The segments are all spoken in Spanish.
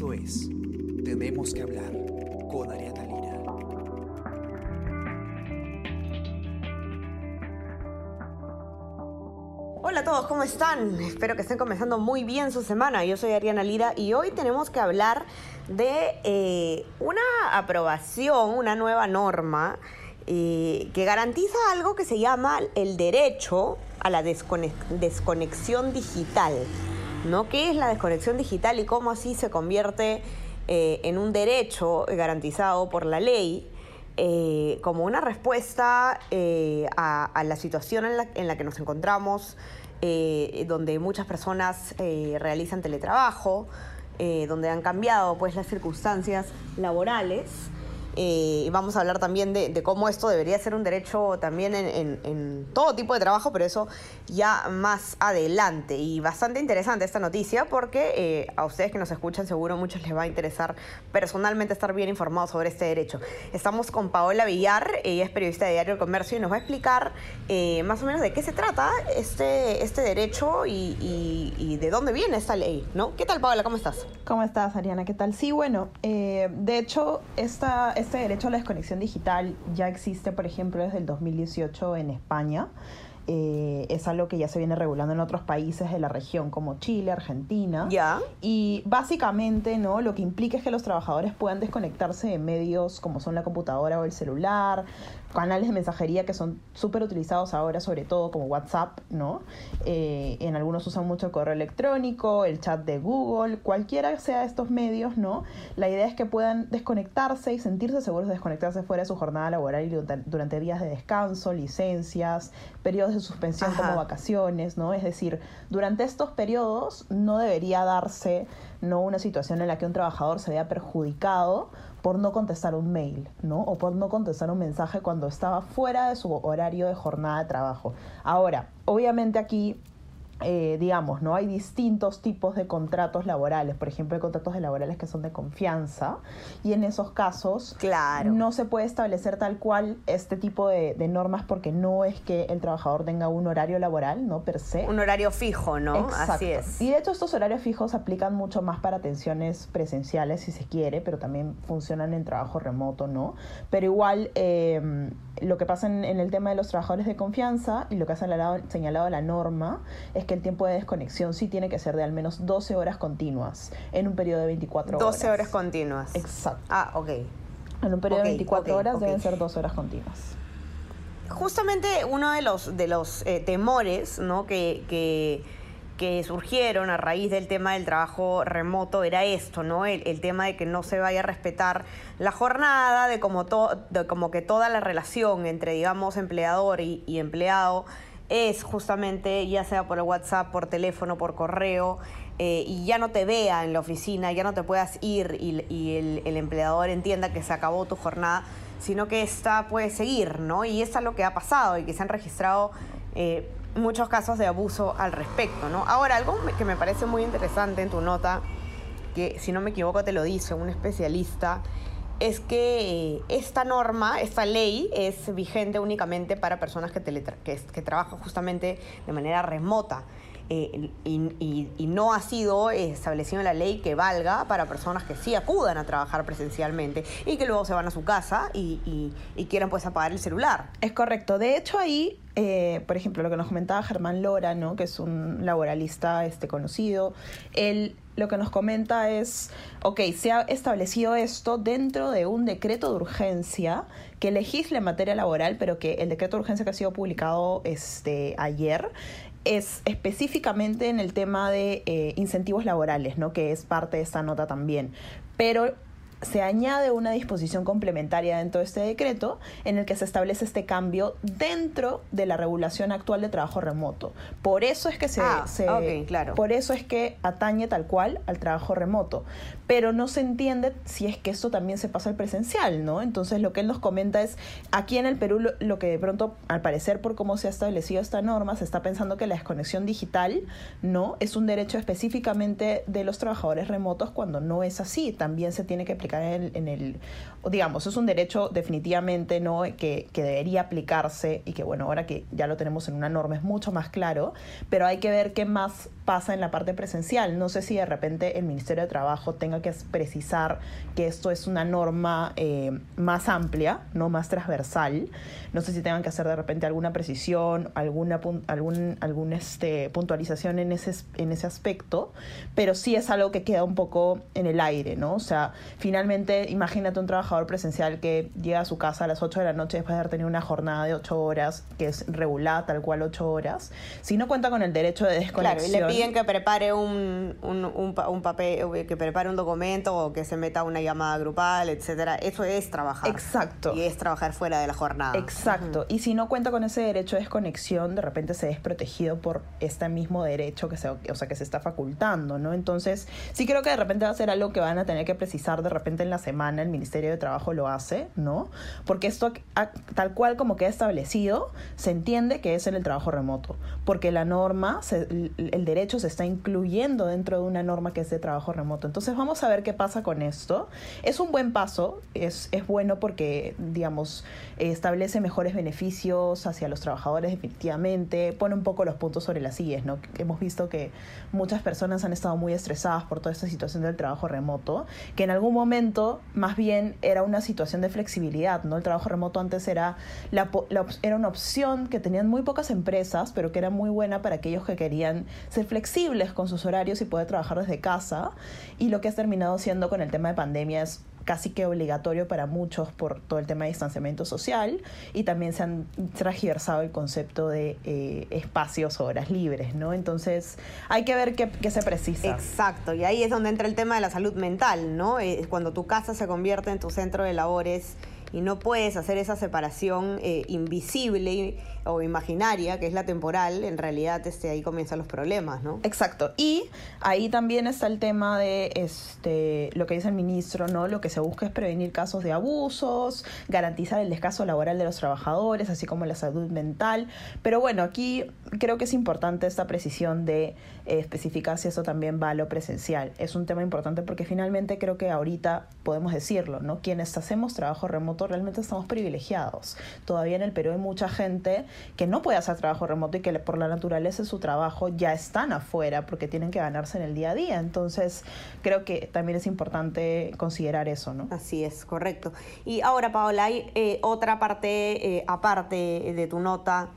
Esto es Tenemos que hablar con Ariana Lira. Hola a todos, ¿cómo están? Espero que estén comenzando muy bien su semana. Yo soy Ariana Lira y hoy tenemos que hablar de eh, una aprobación, una nueva norma eh, que garantiza algo que se llama el derecho a la desconex- desconexión digital. ¿No? ¿Qué es la desconexión digital y cómo así se convierte eh, en un derecho garantizado por la ley? eh, como una respuesta eh, a, a la situación en la, en la que nos encontramos, donde muchas personas realizan teletrabajo, donde han cambiado pues, las circunstancias laborales. Eh, y vamos a hablar también de, cómo esto debería ser un derecho también en, todo tipo de trabajo, pero eso ya más adelante. Y bastante interesante esta noticia porque eh, a ustedes que nos escuchan seguro muchos les va a interesar personalmente estar bien informados sobre este derecho. Estamos con Paola Villar, ella es periodista de Diario El Comercio y nos va a explicar eh, más o menos de qué se trata este, este derecho y, y- de dónde viene esta ley, ¿no? ¿Qué tal Paola? ¿Cómo estás? ¿Cómo estás, Ariana? ¿Qué tal? Sí, bueno, de hecho, esta, este derecho a la desconexión digital ya existe, por ejemplo, desde el 2018 en España. Eh, es algo que ya se viene regulando en otros países de la región, como Chile, Argentina. Ya. Y básicamente, ¿no? Lo que implica es que los trabajadores puedan desconectarse de medios como son la computadora o el celular, canales de mensajería que son súper utilizados ahora, sobre todo como WhatsApp, ¿no? Eh, en algunos usan mucho el correo electrónico, el chat de Google, cualquiera sea de estos medios, ¿no? La idea es que puedan desconectarse y sentirse seguros de desconectarse fuera de su jornada laboral y durante, durante días de descanso, licencias, periodos de suspensión Ajá. como vacaciones, ¿no? Es decir, durante estos periodos no debería darse no una situación en la que un trabajador se vea perjudicado por no contestar un mail, ¿no? O por no contestar un mensaje cuando estaba fuera de su horario de jornada de trabajo. Ahora, obviamente aquí eh, digamos, ¿no? Hay distintos tipos de contratos laborales. Por ejemplo, hay contratos de laborales que son de confianza y en esos casos Claro. no se puede establecer tal cual este tipo de, de normas porque no es que el trabajador tenga un horario laboral, ¿no? Per se. Un horario fijo, ¿no? Exacto. Así es. Y de hecho estos horarios fijos aplican mucho más para atenciones presenciales si se quiere, pero también funcionan en trabajo remoto, ¿no? Pero igual eh, lo que pasa en, en el tema de los trabajadores de confianza y lo que ha señalado, señalado la norma es que el tiempo de desconexión sí tiene que ser de al menos 12 horas continuas en un periodo de 24 horas. 12 horas continuas. Exacto. Ah, ok. En un periodo de 24 ok, horas ok. deben ser 12 horas continuas. Justamente uno de los, de los eh, temores ¿no? que, que, que surgieron a raíz del tema del trabajo remoto era esto, ¿no? El, el tema de que no se vaya a respetar la jornada, de como, to- de como que toda la relación entre, digamos, empleador y, y empleado es justamente, ya sea por el WhatsApp, por teléfono, por correo, eh, y ya no te vea en la oficina, ya no te puedas ir y, el, empleador entienda que se acabó tu jornada, sino que esta puede seguir, ¿no? Y eso es lo que ha pasado y que se han registrado eh, muchos casos de abuso al respecto, ¿no? Ahora, algo que me parece muy interesante en tu nota, que si no me equivoco te lo dice un especialista, es que eh, esta norma, esta ley es vigente únicamente para personas que, teletra- que, trabajan justamente de manera remota. eh, y, no ha sido establecido en la ley que valga para personas que sí acudan a trabajar presencialmente y que luego se van a su casa y quieran pues apagar el celular. Es correcto. De hecho, ahí, eh, por ejemplo, lo que nos comentaba Germán Lora, ¿no? que es un laboralista este, conocido, él lo que nos comenta es, ok, se ha establecido esto dentro de un decreto de urgencia que legisla en materia laboral, pero que el decreto de urgencia que ha sido publicado este, ayer es específicamente en el tema de eh, incentivos laborales, ¿no? que es parte de esta nota también. Pero se añade una disposición complementaria dentro de este decreto en el que se establece este cambio dentro de la regulación actual de trabajo remoto. Por eso es que se, Ah, se- claro. por eso es que atañe tal cual al trabajo remoto, pero no se entiende si es que esto también se pasa al presencial, ¿no? Entonces lo que él nos comenta es aquí en el Perú lo, lo que de pronto al parecer por cómo se ha establecido esta norma se está pensando que la desconexión digital no es un derecho específicamente de los trabajadores remotos cuando no es así, también se tiene que aplicar cae en, en el, digamos, es un derecho definitivamente no que, que, debería aplicarse y que bueno, ahora que ya lo tenemos en una norma es mucho más claro, pero hay que ver qué más pasa en la parte presencial. No sé si de repente el Ministerio de Trabajo tenga que precisar que esto es una norma eh, más amplia, no más transversal. No sé si tengan que hacer de repente alguna precisión, alguna algún, algún este, puntualización en ese, en ese aspecto, pero sí es algo que queda un poco en el aire, ¿no? O sea, finalmente imagínate un trabajo presencial que llega a su casa a las 8 de la noche después de haber tenido una jornada de 8 horas, que es regulada tal cual 8 horas, si no cuenta con el derecho de desconexión... Claro, y le piden que prepare un, un, un, papel, que prepare un documento o que se meta una llamada grupal, etcétera, eso es trabajar. Exacto. Y es trabajar fuera de la jornada. Exacto. Y si no cuenta con ese derecho de desconexión, de repente se es protegido por este mismo derecho que se, o sea, que se está facultando, ¿no? Entonces, sí creo que de repente va a ser algo que van a tener que precisar de repente en la semana el Ministerio de trabajo lo hace, ¿no? Porque esto, tal cual como queda establecido, se entiende que es en el trabajo remoto, porque la norma, el derecho se está incluyendo dentro de una norma que es de trabajo remoto. Entonces vamos a ver qué pasa con esto. Es un buen paso, es, es bueno porque, digamos, establece mejores beneficios hacia los trabajadores definitivamente, pone un poco los puntos sobre las sillas, ¿no? Hemos visto que muchas personas han estado muy estresadas por toda esta situación del trabajo remoto, que en algún momento más bien era una situación de flexibilidad, ¿no? El trabajo remoto antes era, era una opción que tenían muy pocas empresas, pero que era muy buena para aquellos que querían ser flexibles con sus horarios y poder trabajar desde casa. Y lo que ha terminado siendo con el tema de pandemia es casi que obligatorio para muchos por todo el tema de distanciamiento social y también se han transversado el concepto de eh, espacios o horas libres, ¿no? Entonces hay que ver qué, qué, se precisa. Exacto, y ahí es donde entra el tema de la salud mental, ¿no? Es cuando tu casa se convierte en tu centro de labores y no puedes hacer esa separación eh, invisible o imaginaria, que es la temporal, en realidad este, ahí comienzan los problemas, ¿no? Exacto. Y ahí también está el tema de este, lo que dice el ministro, ¿no? Lo que se busca es prevenir casos de abusos, garantizar el descanso laboral de los trabajadores, así como la salud mental. Pero bueno, aquí creo que es importante esta precisión de eh, especificar si eso también va a lo presencial. Es un tema importante porque finalmente creo que ahorita podemos decirlo, ¿no? Quienes hacemos trabajo remoto realmente estamos privilegiados. Todavía en el Perú hay mucha gente que no puede hacer trabajo remoto y que por la naturaleza de su trabajo ya están afuera porque tienen que ganarse en el día a día. Entonces, creo que también es importante considerar eso, ¿no? Así es, correcto. Y ahora, Paola, hay eh, otra parte eh, aparte de tu nota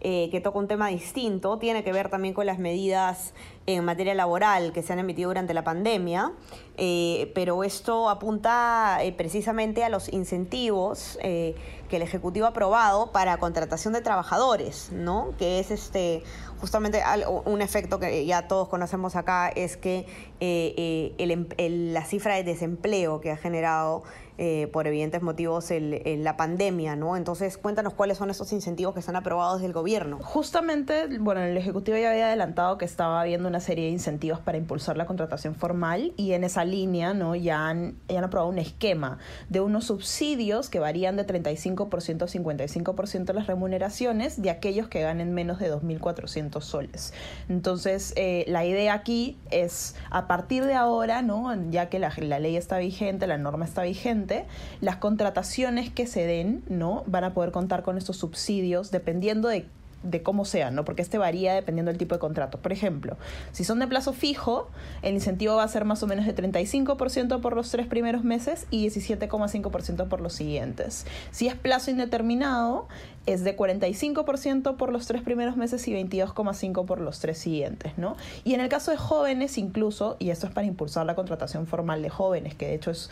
eh, que toca un tema distinto, tiene que ver también con las medidas en materia laboral que se han emitido durante la pandemia, eh, pero esto apunta eh, precisamente a los incentivos que el Ejecutivo ha aprobado para contratación de trabajadores, ¿no? que es este justamente un efecto que ya todos conocemos acá, es que em, la cifra de desempleo que ha generado eh, por evidentes motivos el, la pandemia, ¿no? Entonces, cuéntanos cuáles son esos incentivos que están aprobados desde el gobierno. Justamente, bueno, el Ejecutivo ya había adelantado que estaba habiendo una serie de incentivos para impulsar la contratación formal y en esa línea, ¿no? Ya han, ya han aprobado un esquema de unos subsidios que varían de 35% a 55% de las remuneraciones de aquellos que ganen menos de 2.400 soles. Entonces, eh, la idea aquí es, a partir de ahora, ¿no? Ya que la, la ley está vigente, la norma está vigente, las contrataciones que se den, ¿no? Van a poder contar con estos subsidios dependiendo de de cómo sean, ¿no? Porque este varía dependiendo del tipo de contrato. Por ejemplo, si son de plazo fijo, el incentivo va a ser más o menos de 35% por los tres primeros meses y 17,5% por los siguientes. Si es plazo indeterminado, es de 45% por los tres primeros meses y 22,5% por los tres siguientes, ¿no? Y en el caso de jóvenes incluso, y esto es para impulsar la contratación formal de jóvenes, que de hecho es,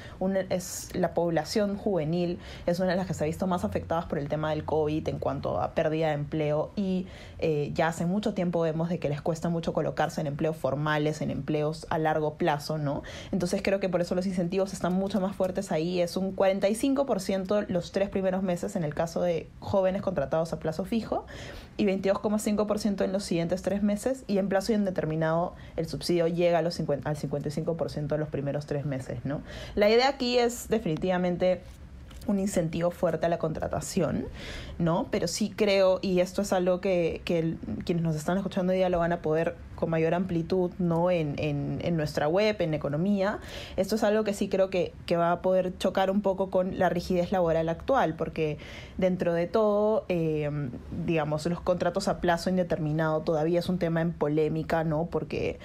la población juvenil, es una de las que se ha visto más afectadas por el tema del COVID en cuanto a pérdida de empleo y eh, ya hace mucho tiempo vemos de que les cuesta mucho colocarse en empleos formales, en empleos a largo plazo, ¿no? Entonces creo que por eso los incentivos están mucho más fuertes ahí, es un 45% los tres primeros meses en el caso de jóvenes contratados a plazo fijo y 22,5% en los siguientes tres meses y en plazo indeterminado el subsidio llega a los al 55% en los primeros tres meses. ¿no? La idea aquí es definitivamente un incentivo fuerte a la contratación, ¿no? Pero sí creo, y esto es algo que, que quienes nos están escuchando hoy día lo van a poder con mayor amplitud, ¿no? En, en, nuestra web, en economía. Esto es algo que sí creo que, que, va a poder chocar un poco con la rigidez laboral actual, porque dentro de todo, eh, digamos, los contratos a plazo indeterminado todavía es un tema en polémica, ¿no? Porque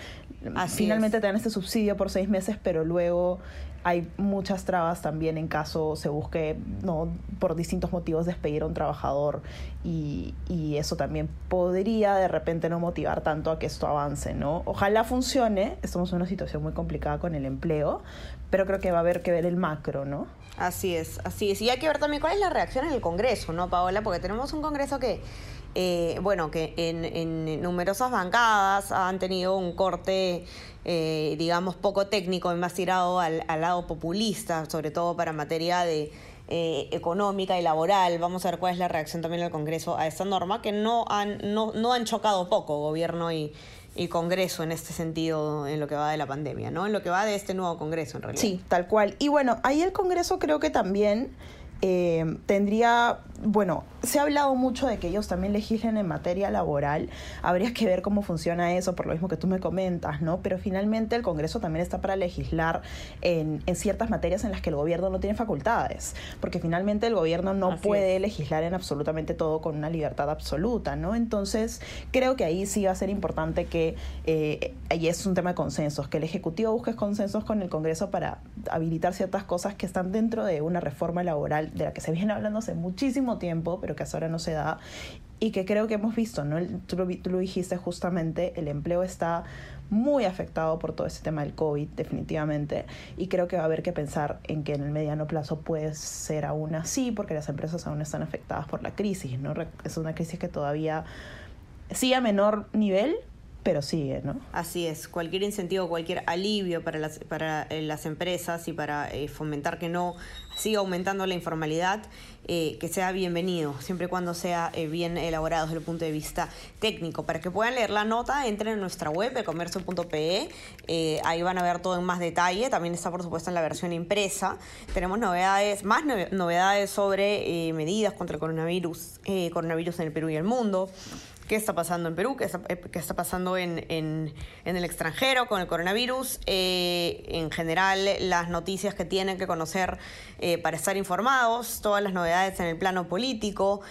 finalmente te dan este subsidio por seis meses, pero luego hay muchas trabas también en caso se busque, no, por distintos motivos despedir a un trabajador y, y, eso también podría de repente no motivar tanto a que esto avance, ¿no? Ojalá funcione, estamos en una situación muy complicada con el empleo, pero creo que va a haber que ver el macro, ¿no? Así es, así es. Y hay que ver también cuál es la reacción en el Congreso, ¿no, Paola? Porque tenemos un Congreso que eh, bueno, que en, numerosas bancadas han tenido un corte, eh, digamos, poco técnico y más tirado al, al, lado populista, sobre todo para materia de eh, económica y laboral. Vamos a ver cuál es la reacción también del Congreso a esta norma, que no han, no, no han chocado poco gobierno y, y Congreso en este sentido en lo que va de la pandemia, ¿no? En lo que va de este nuevo Congreso, en realidad. Sí, tal cual. Y bueno, ahí el Congreso creo que también eh, tendría, bueno, se ha hablado mucho de que ellos también legislen en materia laboral. Habría que ver cómo funciona eso, por lo mismo que tú me comentas, ¿no? Pero finalmente el Congreso también está para legislar en, en ciertas materias en las que el gobierno no tiene facultades, porque finalmente el gobierno no puede legislar en absolutamente todo con una libertad absoluta, ¿no? Entonces, creo que ahí sí va a ser importante que, eh, y es un tema de consensos, que el Ejecutivo busque consensos con el Congreso para habilitar ciertas cosas que están dentro de una reforma laboral de la que se viene hablando hace muchísimo tiempo, pero que hasta ahora no se da y que creo que hemos visto, ¿no? Tú lo, tú lo dijiste justamente, el empleo está muy afectado por todo este tema del COVID, definitivamente, y creo que va a haber que pensar en que en el mediano plazo puede ser aún así, porque las empresas aún están afectadas por la crisis, ¿no? Es una crisis que todavía sí a menor nivel, pero sigue, ¿no? Así es, cualquier incentivo, cualquier alivio para las, para eh, las empresas y para eh, fomentar que no siga aumentando la informalidad, eh, que sea bienvenido, siempre y cuando sea eh, bien elaborado desde el punto de vista técnico. Para que puedan leer la nota, entren en nuestra web, ecomercio.pe, eh, ahí van a ver todo en más detalle, también está por supuesto en la versión impresa. Tenemos novedades, más novedades sobre medidas contra el coronavirus, coronavirus en el Perú y el mundo qué está pasando en Perú, qué está, eh, pasando en, el extranjero con el coronavirus, eh, en general las noticias que tienen que conocer eh, para estar informados, todas las novedades en el plano político,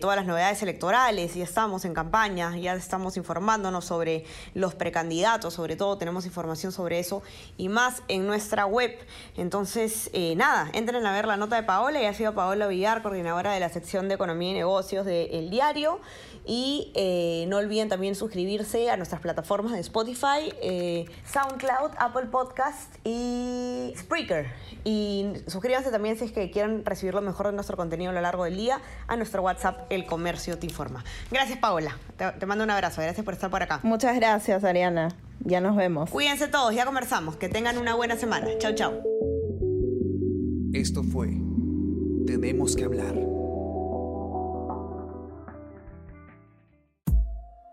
todas las novedades electorales, ya estamos en campaña, ya estamos informándonos sobre los precandidatos, sobre todo tenemos información sobre eso y más en nuestra web. Entonces, nada, entren a ver la nota de Paola, y ha sido Paola Villar, coordinadora de la sección de Economía y Negocios de El Diario. Y eh, no olviden también suscribirse a nuestras plataformas de Spotify, eh, SoundCloud, Apple Podcast y Spreaker. Y suscríbanse también si es que quieren recibir lo mejor de nuestro contenido a lo largo del día a nuestro WhatsApp El Comercio Te Informa. Gracias Paola, te, te mando un abrazo, gracias por estar por acá. Muchas gracias Ariana, ya nos vemos. Cuídense todos, ya conversamos, que tengan una buena semana. Chau, chau. Esto fue Tenemos que hablar.